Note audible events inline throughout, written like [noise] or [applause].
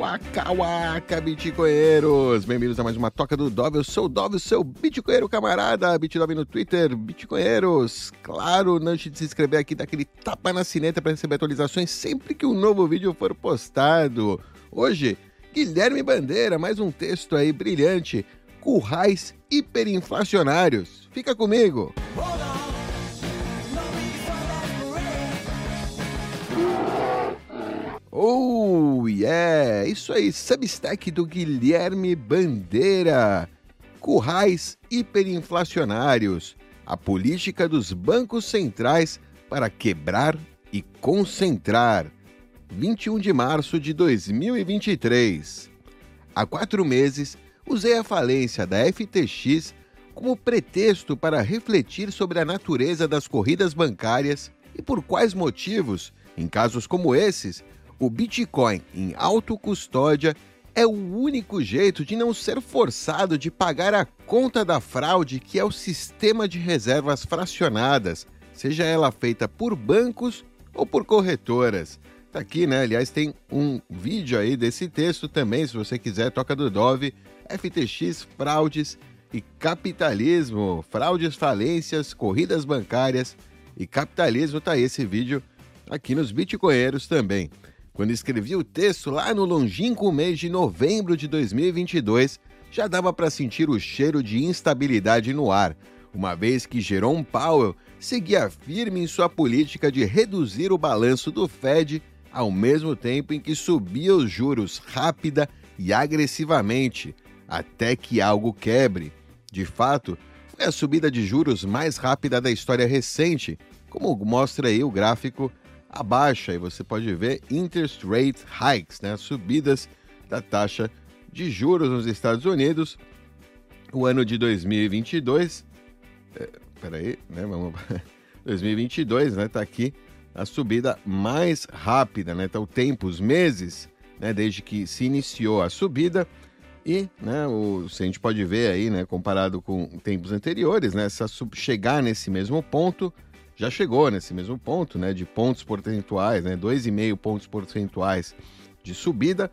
Waka Waka, bitcoinheiros! Bem-vindos a mais uma Toca do Dove. Eu sou o Dove, seu bitcoinheiro camarada. Bitdove no Twitter, bitcoinheiros. Claro, não deixe de se inscrever aqui, dar aquele tapa na sineta para receber atualizações sempre que um novo vídeo for postado. Hoje, Guilherme Bandeira, mais um texto aí brilhante. Currais hiperinflacionários. Fica comigo! Oh, yeah! Isso aí, Substack do Guilherme Bandeira. Currais hiperinflacionários. A política dos bancos centrais para quebrar e concentrar. 21 de março de 2023. Há quatro meses, usei a falência da FTX como pretexto para refletir sobre a natureza das corridas bancárias e por quais motivos, em casos como esses, o Bitcoin em autocustódia é o único jeito de não ser forçado de pagar a conta da fraude que é o sistema de reservas fracionadas, seja ela feita por bancos ou por corretoras. Tá aqui, né? Aliás, tem um vídeo aí desse texto também, se você quiser, toca do Dove, FTX, fraudes e capitalismo, fraudes, falências, corridas bancárias e capitalismo, tá aí esse vídeo aqui nos Bitcoinheiros também. Quando escrevi o texto lá no longínquo mês de novembro de 2022, já dava para sentir o cheiro de instabilidade no ar, uma vez que Jerome Powell seguia firme em sua política de reduzir o balanço do Fed, ao mesmo tempo em que subia os juros rápida e agressivamente, até que algo quebre. De fato, foi a subida de juros mais rápida da história recente, como mostra aí o gráfico abaixo. Aí você pode ver interest rate hikes, né? subidas da taxa de juros nos Estados Unidos. O ano de 2022, é, peraí, né? Vamos 2022, [laughs] né? Tá aqui a subida mais rápida, né? Então, o tempo, os meses, né? Desde que se iniciou a subida e, né? O, se a gente pode ver aí, né? Comparado com tempos anteriores, né? Essa chegar nesse mesmo ponto, já chegou nesse mesmo ponto, né, de pontos percentuais, né, 2,5 pontos percentuais de subida,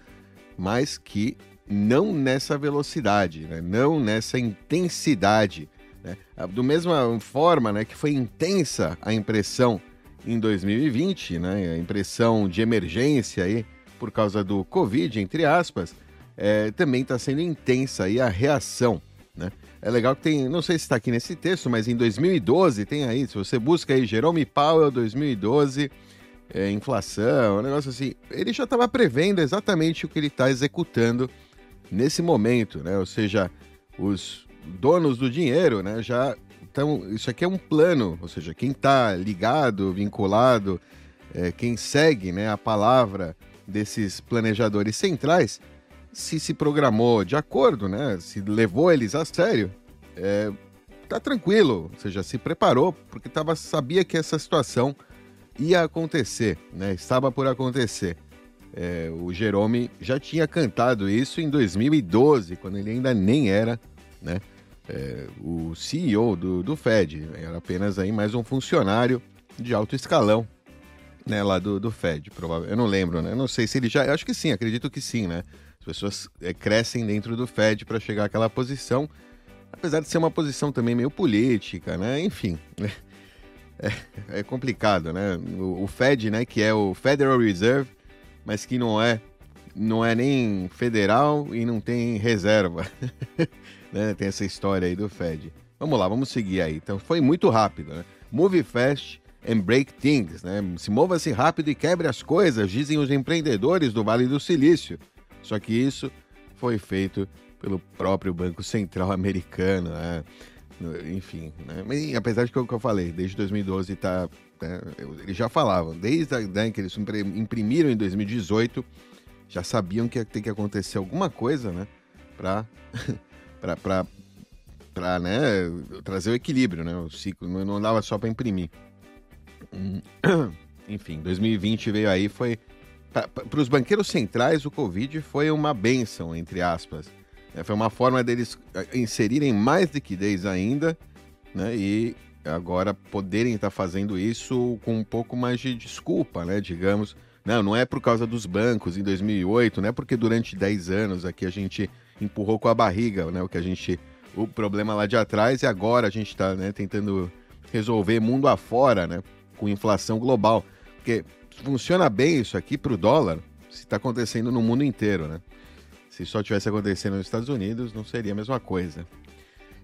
mas que não nessa velocidade, né, não nessa intensidade. Né. Do mesma forma né, que foi intensa a impressão em 2020, né, a impressão de emergência aí, por causa do Covid, entre aspas, é, também está sendo intensa aí a reação. É legal que tem, não sei se está aqui nesse texto, mas em 2012 tem aí, se você busca aí Jerome Powell 2012, é, inflação, um negócio assim, ele já estava prevendo exatamente o que ele está executando nesse momento, né? Ou seja, os donos do dinheiro, né, já então isso aqui é um plano, ou seja, quem está ligado, vinculado, é, quem segue, né, a palavra desses planejadores centrais se se programou de acordo, né? Se levou eles a sério, é, tá tranquilo, ou seja, se preparou porque tava, sabia que essa situação ia acontecer, né? Estava por acontecer. É, o Jerome já tinha cantado isso em 2012, quando ele ainda nem era, né? É, o CEO do, do Fed, era apenas aí mais um funcionário de alto escalão, né, lá do, do Fed, provavelmente. Eu não lembro, né? Eu não sei se ele já. Acho que sim, acredito que sim, né? Pessoas é, crescem dentro do Fed para chegar àquela posição, apesar de ser uma posição também meio política, né? Enfim, [laughs] é, é complicado, né? O, o, Fed, né, que é o Federal Reserve, mas que não é não é nem federal e não tem reserva, [laughs] né? Tem essa história aí do Fed. Vamos lá, vamos seguir aí. Então foi muito rápido, né? Move fast and break things, né? Se mova-se rápido e quebre as coisas, dizem os empreendedores do Vale do Silício. Só que isso foi feito pelo próprio Banco Central americano, né? enfim. Né? Mas, apesar de que, que eu falei, desde 2012 tá, né? eles já falavam, desde a, né, que eles imprimiram em 2018, já sabiam que ia ter que acontecer alguma coisa, né, para [laughs] né, trazer o equilíbrio, né, o ciclo não, dava só para imprimir. Enfim, 2020 veio aí, foi para os banqueiros centrais, o Covid foi uma benção, entre aspas. É, foi uma forma deles é, inserirem mais liquidez ainda, né? E agora poderem estar fazendo isso com um pouco mais de desculpa, né? Digamos, Não, não é por causa dos bancos em 2008, não é porque durante 10 anos aqui a gente empurrou com a barriga, né? O que a gente o problema lá de atrás e agora a gente está né, tentando resolver mundo afora, né? Com inflação global. Porque funciona bem isso aqui para o dólar se está acontecendo no mundo inteiro, né? Se só tivesse acontecendo nos Estados Unidos, não seria a mesma coisa.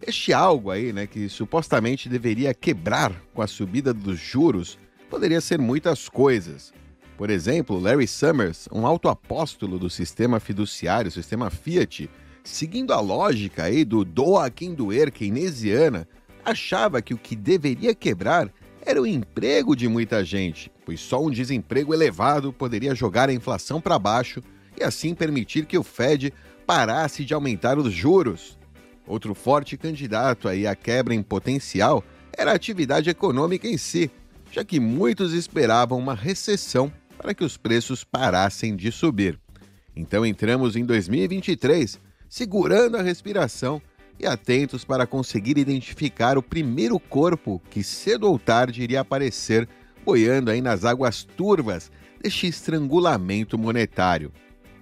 Este algo aí, né, que supostamente deveria quebrar com a subida dos juros, poderia ser muitas coisas. Por exemplo, Larry Summers, um alto apóstolo do sistema fiduciário, sistema Fiat, seguindo a lógica aí do doa quem doer keynesiana, achava que o que deveria quebrar era o emprego de muita gente, pois só um desemprego elevado poderia jogar a inflação para baixo e assim permitir que o Fed parasse de aumentar os juros. Outro forte candidato aí à quebra em potencial era a atividade econômica em si, já que muitos esperavam uma recessão para que os preços parassem de subir. Então entramos em 2023 segurando a respiração e atentos para conseguir identificar o primeiro corpo que cedo ou tarde iria aparecer boiando aí nas águas turvas deste estrangulamento monetário.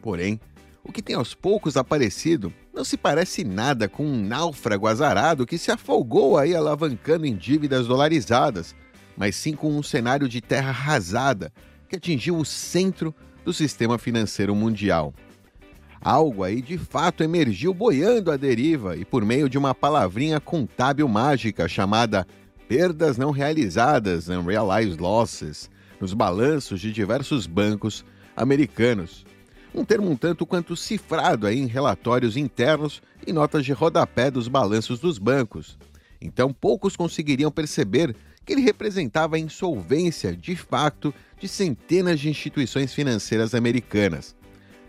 Porém, o que tem aos poucos aparecido não se parece nada com um náufrago azarado que se afogou aí alavancando em dívidas dolarizadas, mas sim com um cenário de terra arrasada que atingiu o centro do sistema financeiro mundial. Algo aí de fato emergiu boiando à deriva e por meio de uma palavrinha contábil mágica chamada perdas não realizadas, unrealized losses, nos balanços de diversos bancos americanos. Um termo um tanto quanto cifrado aí em relatórios internos e notas de rodapé dos balanços dos bancos. Então poucos conseguiriam perceber que ele representava a insolvência, de fato, de centenas de instituições financeiras americanas.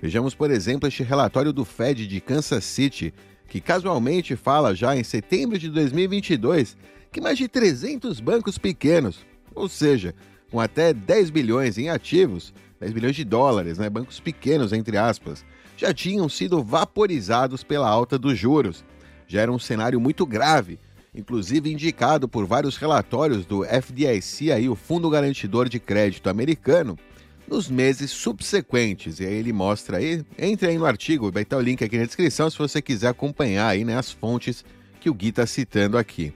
Vejamos, por exemplo, este relatório do Fed de Kansas City, que casualmente fala já em setembro de 2022 que mais de 300 bancos pequenos, ou seja, com até 10 bilhões em ativos, 10 bilhões de dólares, né, bancos pequenos entre aspas, já tinham sido vaporizados pela alta dos juros. Já era um cenário muito grave, inclusive indicado por vários relatórios do FDIC, aí, o Fundo Garantidor de Crédito americano, nos meses subsequentes. E aí ele mostra aí, entre aí no artigo, vai estar o link aqui na descrição se você quiser acompanhar aí né, as fontes que o Gui está citando aqui.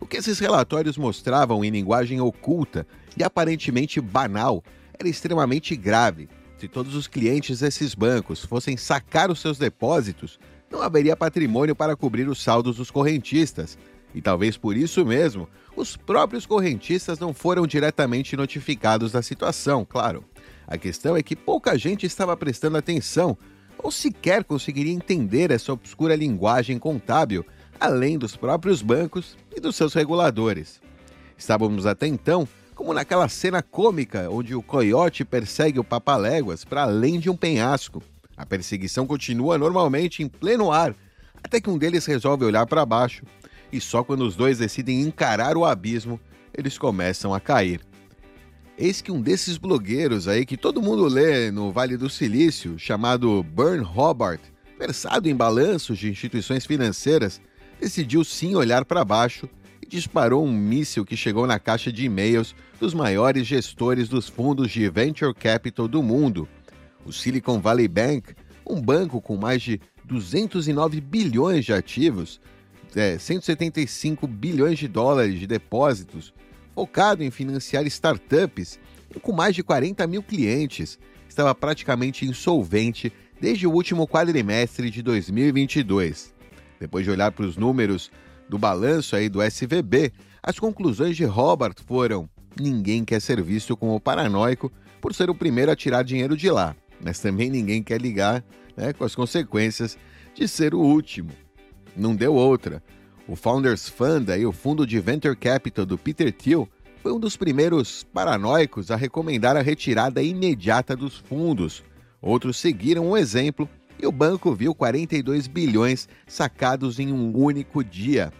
O que esses relatórios mostravam em linguagem oculta e aparentemente banal era extremamente grave. Se todos os clientes desses bancos fossem sacar os seus depósitos, não haveria patrimônio para cobrir os saldos dos correntistas. E talvez por isso mesmo, os próprios correntistas não foram diretamente notificados da situação, claro. A questão é que pouca gente estava prestando atenção ou sequer conseguiria entender essa obscura linguagem contábil, além dos próprios bancos e dos seus reguladores. Estávamos até então como naquela cena cômica onde o coiote persegue o papaléguas para além de um penhasco. A perseguição continua normalmente em pleno ar, até que um deles resolve olhar para baixo, e só quando os dois decidem encarar o abismo, eles começam a cair. Eis que um desses blogueiros aí que todo mundo lê no Vale do Silício, chamado Burn Hobart, versado em balanços de instituições financeiras, decidiu sim olhar para baixo e disparou um míssil que chegou na caixa de e-mails dos maiores gestores dos fundos de venture capital do mundo. O Silicon Valley Bank, um banco com mais de 209 bilhões de ativos, é, 175 bilhões de dólares de depósitos, focado em financiar startups e com mais de 40 mil clientes, estava praticamente insolvente desde o último quadrimestre de 2022. Depois de olhar para os números do balanço aí do SVB, as conclusões de Robert foram: ninguém quer ser visto como paranoico por ser o primeiro a tirar dinheiro de lá, mas também ninguém quer ligar né, com as consequências de ser o último. Não deu outra. O Founders Fund, aí, o fundo de venture capital do Peter Thiel, foi um dos primeiros paranoicos a recomendar a retirada imediata dos fundos. Outros seguiram o exemplo e o banco viu 42 bilhões sacados em um único dia.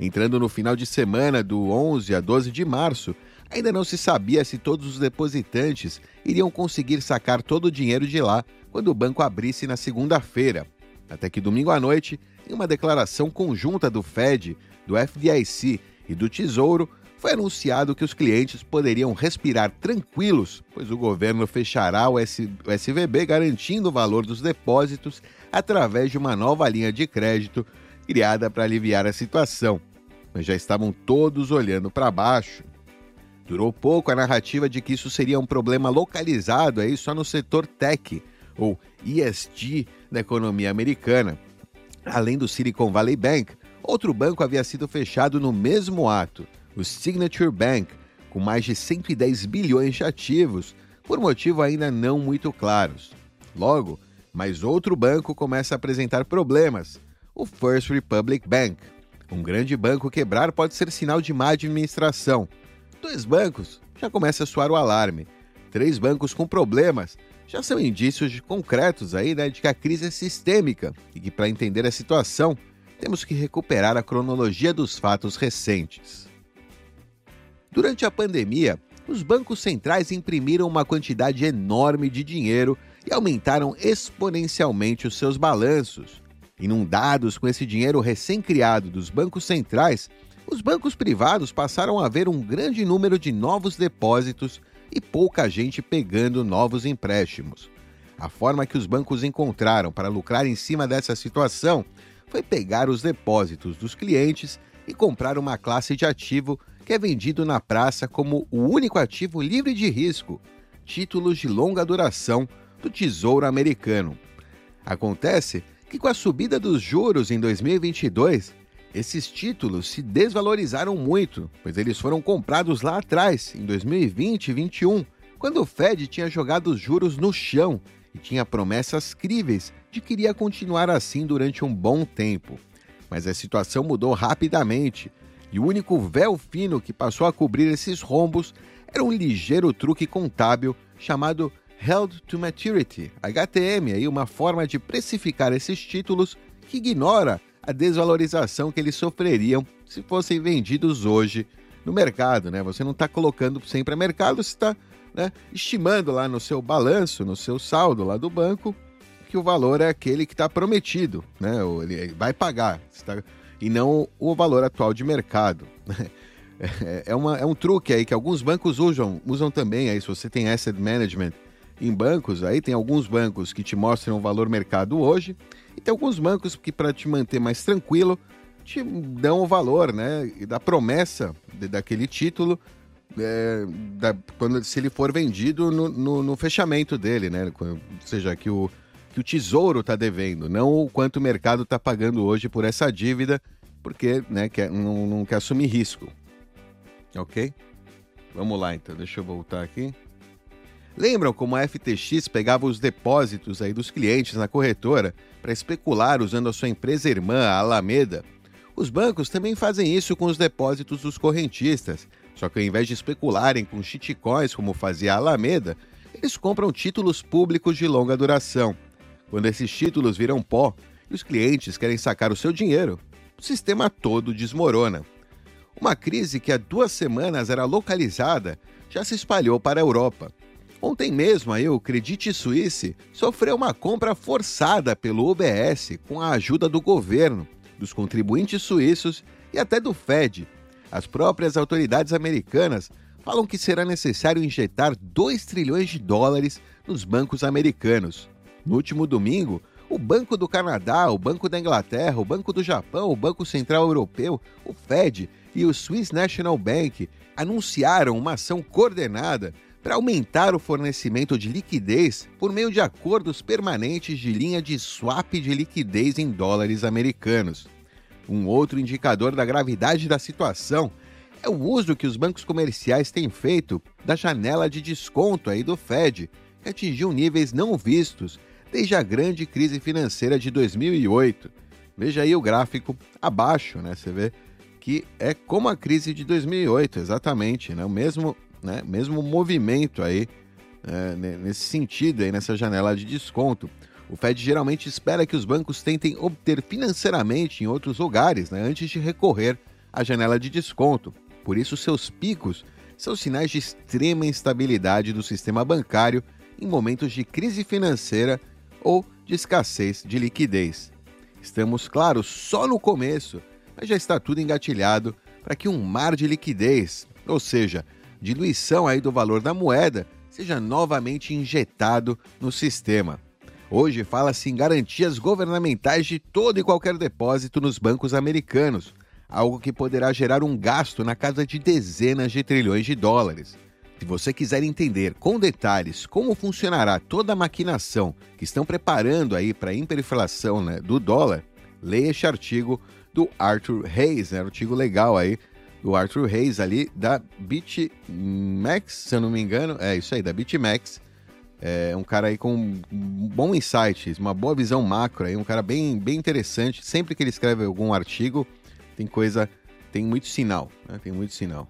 Entrando no final de semana do 11 a 12 de março, ainda não se sabia se todos os depositantes iriam conseguir sacar todo o dinheiro de lá quando o banco abrisse na segunda-feira. Até que domingo à noite, em uma declaração conjunta do Fed, do FDIC e do Tesouro, foi anunciado que os clientes poderiam respirar tranquilos, pois o governo fechará o SVB garantindo o valor dos depósitos através de uma nova linha de crédito criada para aliviar a situação. Mas já estavam todos olhando para baixo. Durou pouco a narrativa de que isso seria um problema localizado aí só no setor tech, ou ESG, da economia americana. Além do Silicon Valley Bank, outro banco havia sido fechado no mesmo ato, o Signature Bank, com mais de 110 bilhões de ativos, por motivos ainda não muito claros. Logo, mais outro banco começa a apresentar problemas, o First Republic Bank. Um grande banco quebrar pode ser sinal de má administração. Dois bancos já começa a soar o alarme. Três bancos com problemas já são indícios concretos aí né, de que a crise é sistêmica e que para entender a situação temos que recuperar a cronologia dos fatos recentes. Durante a pandemia, os bancos centrais imprimiram uma quantidade enorme de dinheiro e aumentaram exponencialmente os seus balanços. Inundados com esse dinheiro recém-criado dos bancos centrais, os bancos privados passaram a ver um grande número de novos depósitos e pouca gente pegando novos empréstimos. A forma que os bancos encontraram para lucrar em cima dessa situação foi pegar os depósitos dos clientes e comprar uma classe de ativo que é vendido na praça como o único ativo livre de risco, títulos de longa duração do Tesouro Americano. Acontece que com a subida dos juros em 2022, esses títulos se desvalorizaram muito, pois eles foram comprados lá atrás, em 2020 e 2021, quando o Fed tinha jogado os juros no chão e tinha promessas críveis de que iria continuar assim durante um bom tempo. Mas a situação mudou rapidamente e o único véu fino que passou a cobrir esses rombos era um ligeiro truque contábil chamado Held to Maturity, HTM, aí uma forma de precificar esses títulos que ignora a desvalorização que eles sofreriam se fossem vendidos hoje no mercado, né? Você não está colocando sempre a mercado, você está né, estimando lá no seu balanço, no seu saldo lá do banco, que o valor é aquele que está prometido, né? Ele vai pagar. Tá e não o valor atual de mercado. [laughs] É, uma, é um truque aí que alguns bancos usam, usam também aí, se você tem asset management em bancos, aí tem alguns bancos que te mostram o valor mercado hoje e tem alguns bancos que para te manter mais tranquilo te dão o valor, né, e da promessa de, daquele título é, da, quando se ele for vendido no, no, no fechamento dele, né, ou seja, que o que o Tesouro está devendo, não o quanto o mercado está pagando hoje por essa dívida, porque né, quer, não, não quer assumir risco. Ok? Vamos lá então, deixa eu voltar aqui. Lembram como a FTX pegava os depósitos aí dos clientes na corretora para especular usando a sua empresa irmã, a Alameda? Os bancos também fazem isso com os depósitos dos correntistas, só que ao invés de especularem com shitcoins como fazia a Alameda, eles compram títulos públicos de longa duração. Quando esses títulos viram pó e os clientes querem sacar o seu dinheiro, o sistema todo desmorona. Uma crise que há duas semanas era localizada já se espalhou para a Europa. Ontem mesmo aí, o Credit Suisse sofreu uma compra forçada pelo UBS com a ajuda do governo, dos contribuintes suíços e até do Fed. As próprias autoridades americanas falam que será necessário injetar 2 trilhões de dólares nos bancos americanos. No último domingo, o Banco do Canadá, o Banco da Inglaterra, o Banco do Japão, o Banco Central Europeu, o Fed e o Swiss National Bank anunciaram uma ação coordenada para aumentar o fornecimento de liquidez por meio de acordos permanentes de linha de swap de liquidez em dólares americanos. Um outro indicador da gravidade da situação é o uso que os bancos comerciais têm feito da janela de desconto aí do Fed, que atingiu níveis não vistos desde a grande crise financeira de 2008. Veja aí o gráfico abaixo, né? Você vê que é como a crise de 2008, exatamente, né? O mesmo, né? mesmo movimento aí, é, nesse sentido aí, nessa janela de desconto. O Fed geralmente espera que os bancos tentem obter financeiramente em outros lugares, né? Antes de recorrer à janela de desconto. Por isso, seus picos são sinais de extrema instabilidade do sistema bancário em momentos de crise financeira ou de escassez de liquidez. Estamos, claro, só no começo, mas já está tudo engatilhado para que um mar de liquidez ou seja, diluição aí do valor da moeda, seja novamente injetado no sistema. Hoje fala-se em garantias governamentais de todo e qualquer depósito nos bancos americanos, algo que poderá gerar um gasto na casa de dezenas de trilhões de dólares. Se você quiser entender com detalhes como funcionará toda a maquinação que estão preparando aí para a hiperinflação né, do dólar, leia este artigo do Arthur Hayes, né, artigo legal aí do Arthur Hayes ali da BitMEX, se eu não me engano, é isso aí, da BitMEX. É um cara aí com um bom insight, uma boa visão macro aí, um cara bem, bem interessante. Sempre que ele escreve algum artigo, tem coisa, tem muito sinal, né? tem muito sinal,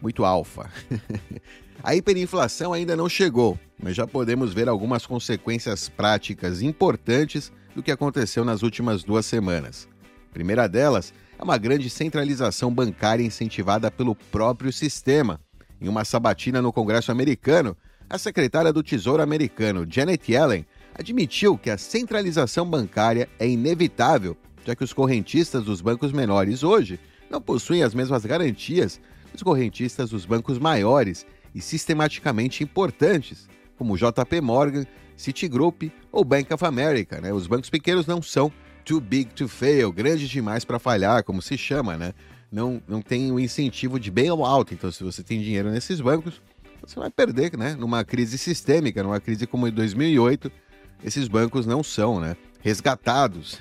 muito alfa. [laughs] A hiperinflação ainda não chegou, mas já podemos ver algumas consequências práticas importantes do que aconteceu nas últimas duas semanas. A primeira delas é uma grande centralização bancária incentivada pelo próprio sistema. Em uma sabatina no Congresso americano, a secretária do Tesouro americano, Janet Yellen, admitiu que a centralização bancária é inevitável, já que os correntistas dos bancos menores hoje não possuem as mesmas garantias dos correntistas dos bancos maiores e sistematicamente importantes, como JP Morgan, Citigroup ou Bank of America. Né? Os bancos pequenos não são too big to fail, grandes demais para falhar, como se chama, né? Não, não tem o incentivo de bailout. Então, se você tem dinheiro nesses bancos, você vai perder, né? Numa crise sistêmica, numa crise como em 2008, esses bancos não são, né? Resgatados,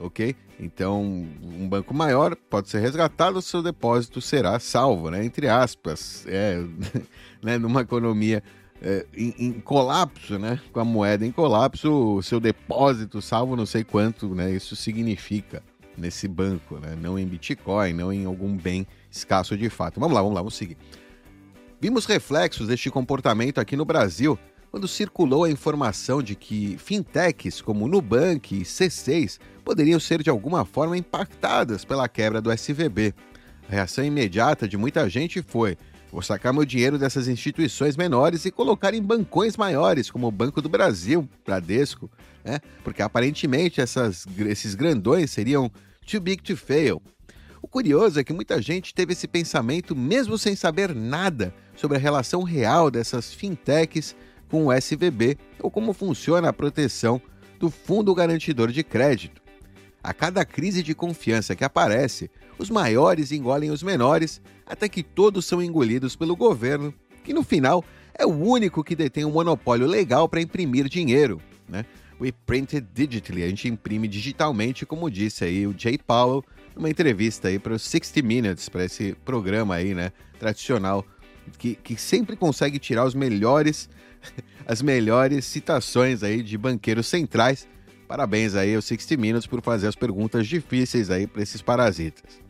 ok? Então, um banco maior pode ser resgatado, seu depósito será salvo, né? Entre aspas, é, [laughs] né? Numa economia é, em, em, colapso, né? Com a moeda em colapso, o seu depósito salvo, não sei quanto, né? Isso significa nesse banco, né? Não em Bitcoin, não em algum bem escasso de fato. Vamos lá, vamos lá, vamos seguir. Vimos reflexos deste comportamento aqui no Brasil quando circulou a informação de que fintechs como Nubank e C6 poderiam ser de alguma forma impactadas pela quebra do SVB. A reação imediata de muita gente foi: vou sacar meu dinheiro dessas instituições menores e colocar em bancões maiores, como o Banco do Brasil, Bradesco, né? porque aparentemente essas, esses grandões seriam too big to fail. O curioso é que muita gente teve esse pensamento mesmo sem saber nada sobre a relação real dessas fintechs com o SVB ou como funciona a proteção do Fundo Garantidor de Crédito. A cada crise de confiança que aparece, os maiores engolem os menores até que todos são engolidos pelo governo, que no final é o único que detém um monopólio legal para imprimir dinheiro. Né? We printed digitally, a gente imprime digitalmente, como disse aí o Jay Powell numa entrevista aí para o 60 Minutes, para esse programa aí, né, tradicional, que, que sempre consegue tirar os melhores [laughs] as melhores citações aí de banqueiros centrais. Parabéns aí aos 60 Minutes por fazer as perguntas difíceis aí para esses parasitas.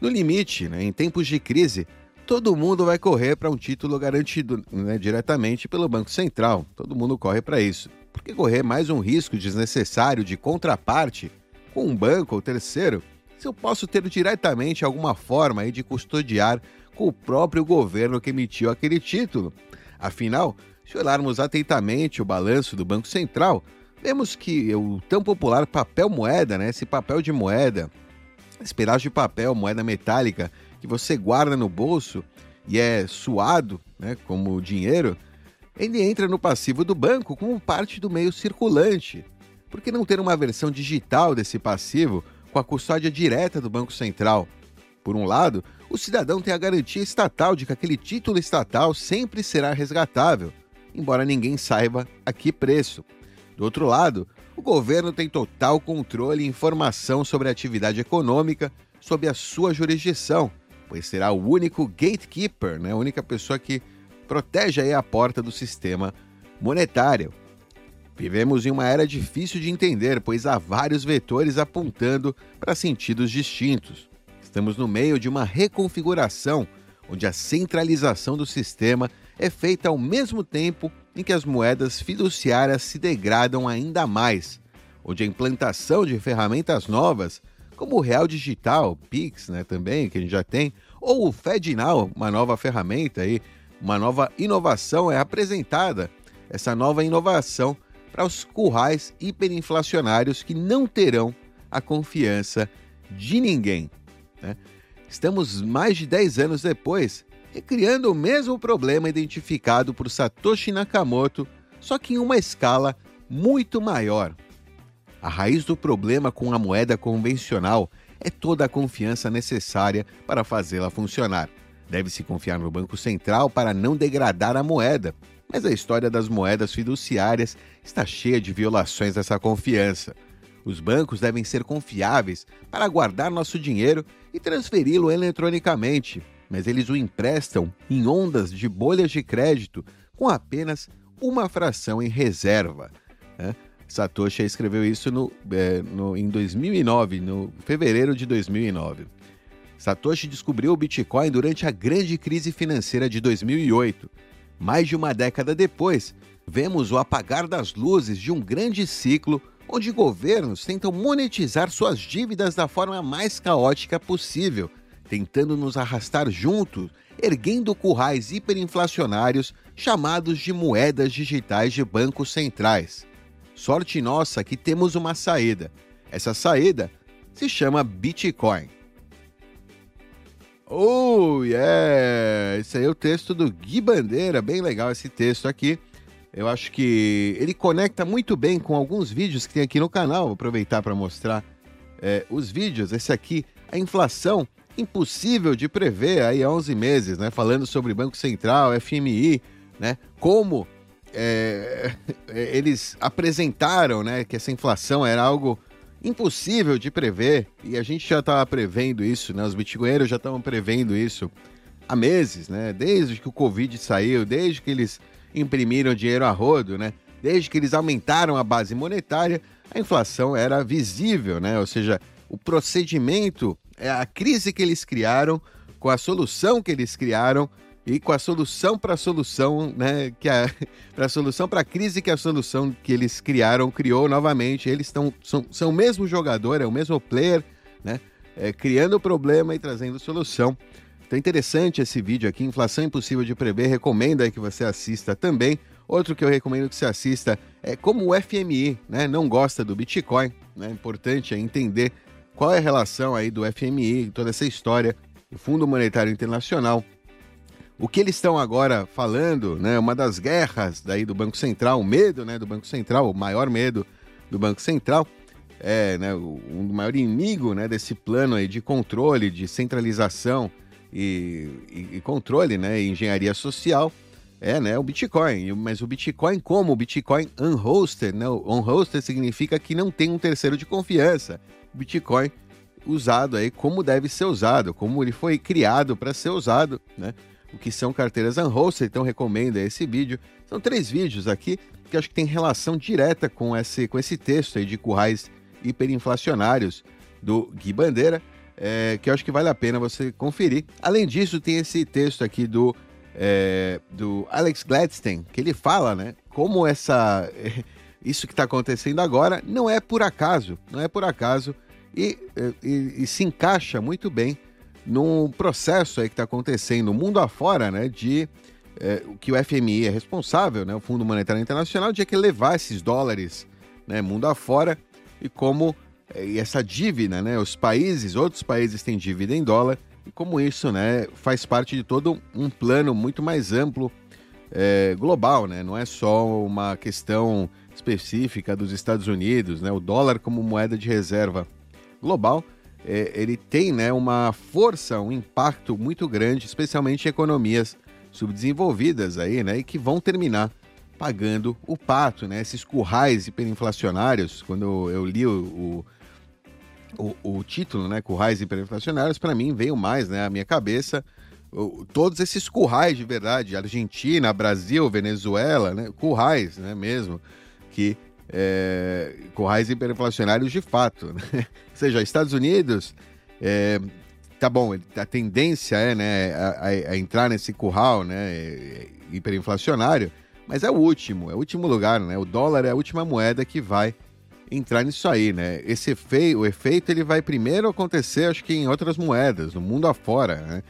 No limite, né, em tempos de crise, todo mundo vai correr para um título garantido né, diretamente pelo Banco Central. Todo mundo corre para isso. Porque correr mais um risco desnecessário de contraparte com um banco ou terceiro, se eu posso ter diretamente alguma forma aí de custodiar com o próprio governo que emitiu aquele título. Afinal, se olharmos atentamente o balanço do Banco Central, vemos que o tão popular papel moeda, né, esse papel de moeda, esse pedaço de papel, moeda metálica, que você guarda no bolso e é suado, né, como dinheiro, ele entra no passivo do banco como parte do meio circulante. Por que não ter uma versão digital desse passivo com a custódia direta do Banco Central? Por um lado, o cidadão tem a garantia estatal de que aquele título estatal sempre será resgatável embora ninguém saiba a que preço. Do outro lado, o governo tem total controle e informação sobre a atividade econômica sob a sua jurisdição, pois será o único gatekeeper, né, a única pessoa que protege a porta do sistema monetário. Vivemos em uma era difícil de entender, pois há vários vetores apontando para sentidos distintos. Estamos no meio de uma reconfiguração, onde a centralização do sistema é feita ao mesmo tempo em que as moedas fiduciárias se degradam ainda mais, onde a implantação de ferramentas novas, como o Real Digital, Pix, né, também, que a gente já tem, ou o FedNow, uma nova ferramenta aí, uma nova inovação é apresentada. Essa nova inovação para os currais hiperinflacionários que não terão a confiança de ninguém. Né? Estamos mais de 10 anos depois recriando o mesmo problema identificado por Satoshi Nakamoto, só que em uma escala muito maior. A raiz do problema com a moeda convencional é toda a confiança necessária para fazê-la funcionar. Deve-se confiar no Banco Central para não degradar a moeda, mas a história das moedas fiduciárias está cheia de violações dessa confiança. Os bancos devem ser confiáveis para guardar nosso dinheiro e transferi-lo eletronicamente, mas eles o emprestam em ondas de bolhas de crédito com apenas uma fração em reserva. Né? Satoshi escreveu isso no, é, no, em 2009, no fevereiro de 2009. Satoshi descobriu o Bitcoin durante a grande crise financeira de 2008. Mais de uma década depois, vemos o apagar das luzes de um grande ciclo onde governos tentam monetizar suas dívidas da forma mais caótica possível, tentando nos arrastar juntos, erguendo currais hiperinflacionários chamados de moedas digitais de bancos centrais. Sorte nossa que temos uma saída. Essa saída se chama Bitcoin. Oh, yeah! Esse aí é o texto do Gui Bandeira, bem legal esse texto aqui. Eu acho que ele conecta muito bem com alguns vídeos que tem aqui no canal. Vou aproveitar para mostrar é, os vídeos. Esse aqui, a inflação impossível de prever aí há 11 meses, né? Falando sobre Banco Central, FMI, né? Como [laughs] é, eles apresentaram, né? Que essa inflação era algo impossível de prever, e a gente já estava prevendo isso, né? Os bitcoinheiros já estavam prevendo isso há meses, né? Desde que o Covid saiu, desde que eles imprimiram dinheiro a rodo, né? Desde que eles aumentaram a base monetária, a inflação era visível, né? Ou seja, o procedimento, é a crise que eles criaram, com a solução que eles criaram, e com a solução para a solução, né, que a [laughs] para a solução para a crise que a solução que eles criaram criou novamente. Eles estão são, são o mesmo jogador, é o mesmo player, né, é, criando problema e trazendo solução. Então interessante esse vídeo aqui, inflação impossível de prever. Recomendo aí que você assista também. Outro que eu recomendo que você assista é como o FMI, né, não gosta do Bitcoin. Né, importante é entender qual é a relação aí do FMI, toda essa história, o Fundo Monetário Internacional? O que eles estão agora falando, né, uma das guerras daí do Banco Central, o medo né, do Banco Central, o maior medo do Banco Central, é né, o, maior inimigo né, desse plano aí de controle, de centralização e, e, e controle, né, e engenharia social, é né, o Bitcoin. Mas o Bitcoin como? O Bitcoin unhosted. Né? Unhosted significa que não tem um terceiro de confiança. Bitcoin usado aí como deve ser usado, como ele foi criado para ser usado, né? o que são carteiras unhosted, então recomendo esse vídeo. São três vídeos aqui que acho que tem relação direta com esse, com esse texto aí de currais hiperinflacionários do Gui Bandeira, é, que eu acho que vale a pena você conferir. Além disso, tem esse texto aqui do, é, do Alex Gladstein, que ele fala, né, como essa, [laughs] isso que está acontecendo agora não é por acaso, não é por acaso, e, e, e se encaixa muito bem num processo aí que está acontecendo mundo afora, né, de é, que o FMI é responsável, né, o Fundo Monetário Internacional, de que levar esses dólares, né, mundo afora e como é, e essa dívida, né, os países, outros países têm dívida em dólar e como isso, né, faz parte de todo um plano muito mais amplo é, global, né, não é só uma questão específica dos Estados Unidos, né, o dólar como moeda de reserva global é, ele tem né, uma força, um impacto muito grande, especialmente em economias subdesenvolvidas aí, né, e que vão terminar pagando o pato, né, esses currais hiperinflacionários. Quando eu, li o, o, o, título, né, currais hiperinflacionários, para mim veio mais, né, à minha cabeça todos esses currais de verdade, Argentina, Brasil, Venezuela, né, currais, né, mesmo, que é, currais hiperinflacionários de fato. Né? [laughs] Ou seja, Estados Unidos, é, tá bom, a tendência é né, a, a, entrar nesse curral né, hiperinflacionário, mas é o último, é o último lugar, né? O dólar é a última moeda que vai entrar nisso aí, né? Esse efeito, o efeito ele vai primeiro acontecer, acho que em outras moedas, no mundo afora, né?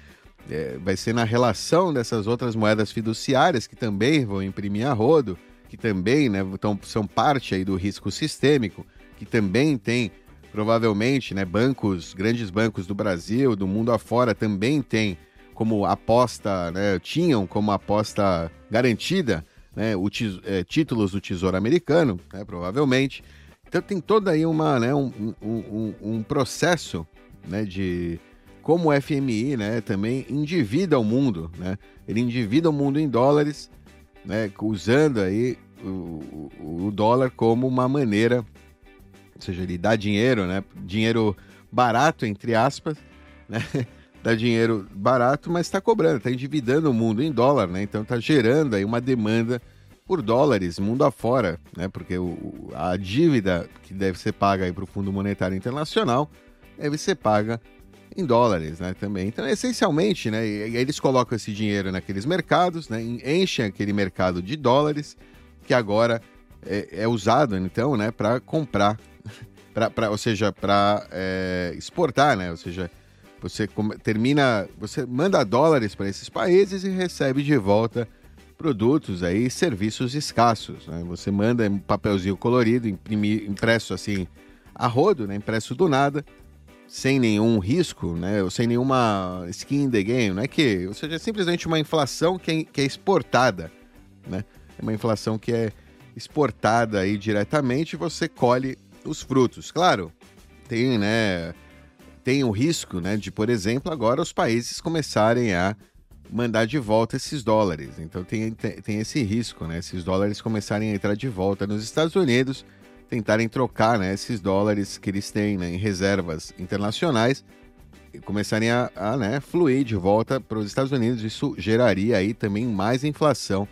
É, vai ser na relação dessas outras moedas fiduciárias que também vão imprimir a rodo que também né, tão, são parte aí do risco sistêmico, que também tem provavelmente né, bancos, grandes bancos do Brasil, do mundo afora, também tem como aposta, né, tinham como aposta garantida né, o é, títulos do Tesouro Americano, né, provavelmente. Então tem toda aí uma, né, um, um, um processo né, de como o FMI né, também endivida o mundo. Né? Ele endivida o mundo em dólares, né, usando aí o, o, o dólar como uma maneira, ou seja, ele dá dinheiro, né, dinheiro barato, entre aspas, né, [laughs] dá dinheiro barato, mas está cobrando, está endividando o mundo em dólar, né? Então está gerando aí uma demanda por dólares mundo afora, né? Porque o, a dívida que deve ser paga para o Fundo Monetário Internacional deve ser paga em dólares, né? Também. Então, essencialmente, né? Eles colocam esse dinheiro naqueles mercados, né? Enchem aquele mercado de dólares que agora é, é usado, então, né? Para comprar, [laughs] pra, pra, ou seja, para é, exportar, né? Ou seja, você termina, você manda dólares para esses países e recebe de volta produtos aí, serviços escassos. Né? Você manda um papelzinho colorido, imprimir, impresso assim a rodo, né? impresso do nada, sem nenhum risco, né? Ou sem nenhuma skin in the game, não é que, ou seja, é simplesmente uma inflação que é, que é exportada, né? É uma inflação que é exportada aí diretamente você colhe os frutos. Claro, tem, né? tem o risco né, de, por exemplo, agora os países começarem a mandar de volta esses dólares. Então tem, tem esse risco, né? Esses dólares começarem a entrar de volta nos Estados Unidos, tentarem trocar né, esses dólares que eles têm né, em reservas internacionais e começarem a, a né, fluir de volta para os Estados Unidos. Isso geraria aí também mais inflação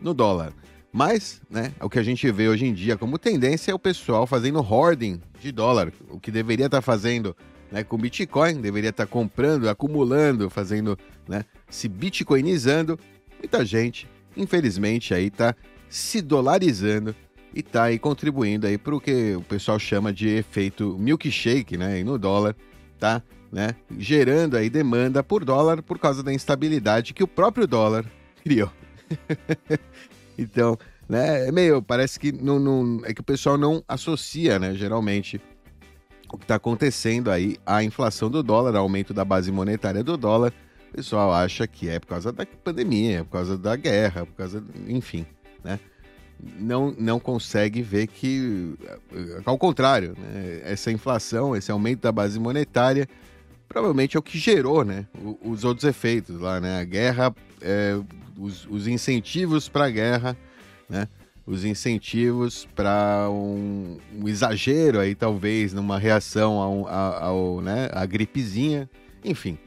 no dólar. Mas, né, o que a gente vê hoje em dia como tendência é o pessoal fazendo hoarding de dólar, o que deveria estar fazendo né, com Bitcoin, deveria estar comprando, acumulando, fazendo, né, se bitcoinizando. Muita gente, infelizmente, aí está se dolarizando e está aí contribuindo aí para o que o pessoal chama de efeito milkshake, né, e no dólar, tá, né, gerando aí demanda por dólar por causa da instabilidade que o próprio dólar [laughs] criou. [laughs] então, né, é meio, parece que não, não, é que o pessoal não associa, né, geralmente o que está acontecendo aí, a inflação do dólar, aumento da base monetária do dólar, o pessoal acha que é por causa da pandemia, por causa da guerra, por causa, enfim, né? Não, não consegue ver que, ao contrário, né? essa inflação, esse aumento da base monetária, provavelmente é o que gerou, né? Os outros efeitos lá, né? A guerra, é, os, os incentivos para a guerra, né? os incentivos para um, um, exagero aí, talvez, numa reação ao, ao, ao né, à gripezinha. Enfim,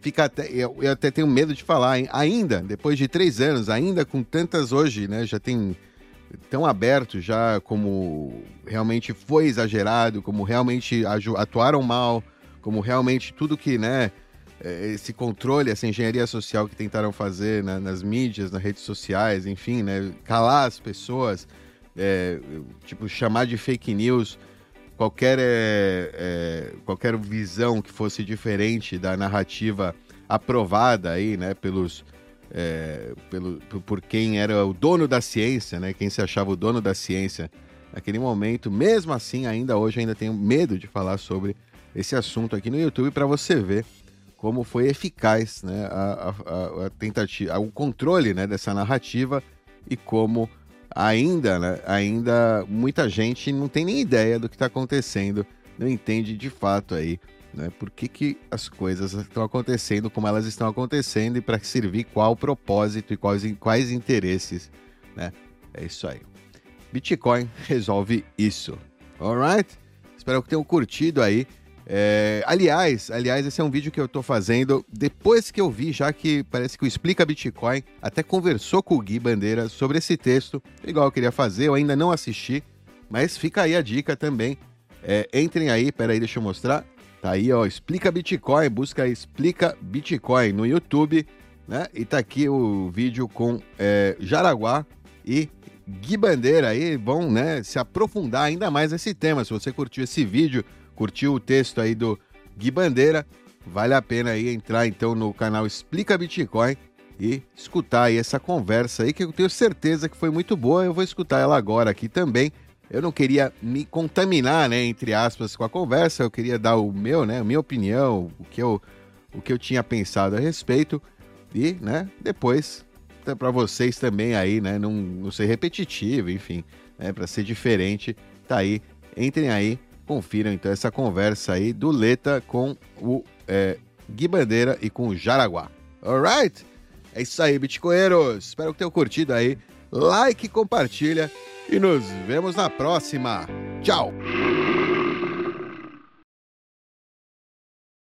fica até, eu, eu, até tenho medo de falar, hein? ainda, depois de três anos, ainda com tantas hoje, né, já tem tão aberto já como realmente foi exagerado, como realmente atuaram mal, como realmente tudo que, né, é, esse controle, essa engenharia social que tentaram fazer né, nas mídias, nas redes sociais, enfim, né, calar as pessoas, é, tipo, chamar de fake news qualquer, é, é, qualquer visão que fosse diferente da narrativa aprovada aí, né, pelos, é, pelo, por quem era o dono da ciência, né, quem se achava o dono da ciência naquele momento. Mesmo assim, ainda hoje, ainda tenho medo de falar sobre esse assunto aqui no YouTube para você ver como foi eficaz né, a, a, a tentativa, o controle né, dessa narrativa e como ainda, né, ainda muita gente não tem nem ideia do que está acontecendo, não entende de fato aí né, por que, que as coisas estão acontecendo como elas estão acontecendo e para servir qual propósito e quais, quais interesses. Né? É isso aí. Bitcoin resolve isso. Alright? Espero que tenham curtido aí é, aliás, aliás, esse é um vídeo que eu estou fazendo depois que eu vi, já que parece que o Explica Bitcoin até conversou com o Gui Bandeira sobre esse texto, igual eu queria fazer, eu ainda não assisti, mas fica aí a dica também. É, entrem aí, peraí, deixa eu mostrar. Tá aí, ó, Explica Bitcoin, busca Explica Bitcoin no YouTube, né? E tá aqui o vídeo com é, Jaraguá e Gui Bandeira aí, vão, né, se aprofundar ainda mais nesse tema. Se você curtiu esse vídeo, curtiu o texto aí do Gui Bandeira, vale a pena aí entrar então no canal Explica Bitcoin e escutar aí essa conversa aí que eu tenho certeza que foi muito boa. Eu vou escutar ela agora aqui também. Eu não queria me contaminar, né, entre aspas, com a conversa. Eu queria dar o meu, né, a minha opinião, o que eu, o que eu tinha pensado a respeito e, né, depois para vocês também aí, né, não, não ser repetitivo, enfim, né, para ser diferente, tá aí. Entrem aí, confiram então essa conversa aí do Leta com o é, Gui Bandeira e com o Jaraguá. Alright? É isso aí, Bitcoinheiros. Espero que tenham curtido aí. Like, compartilha e nos vemos na próxima. Tchau!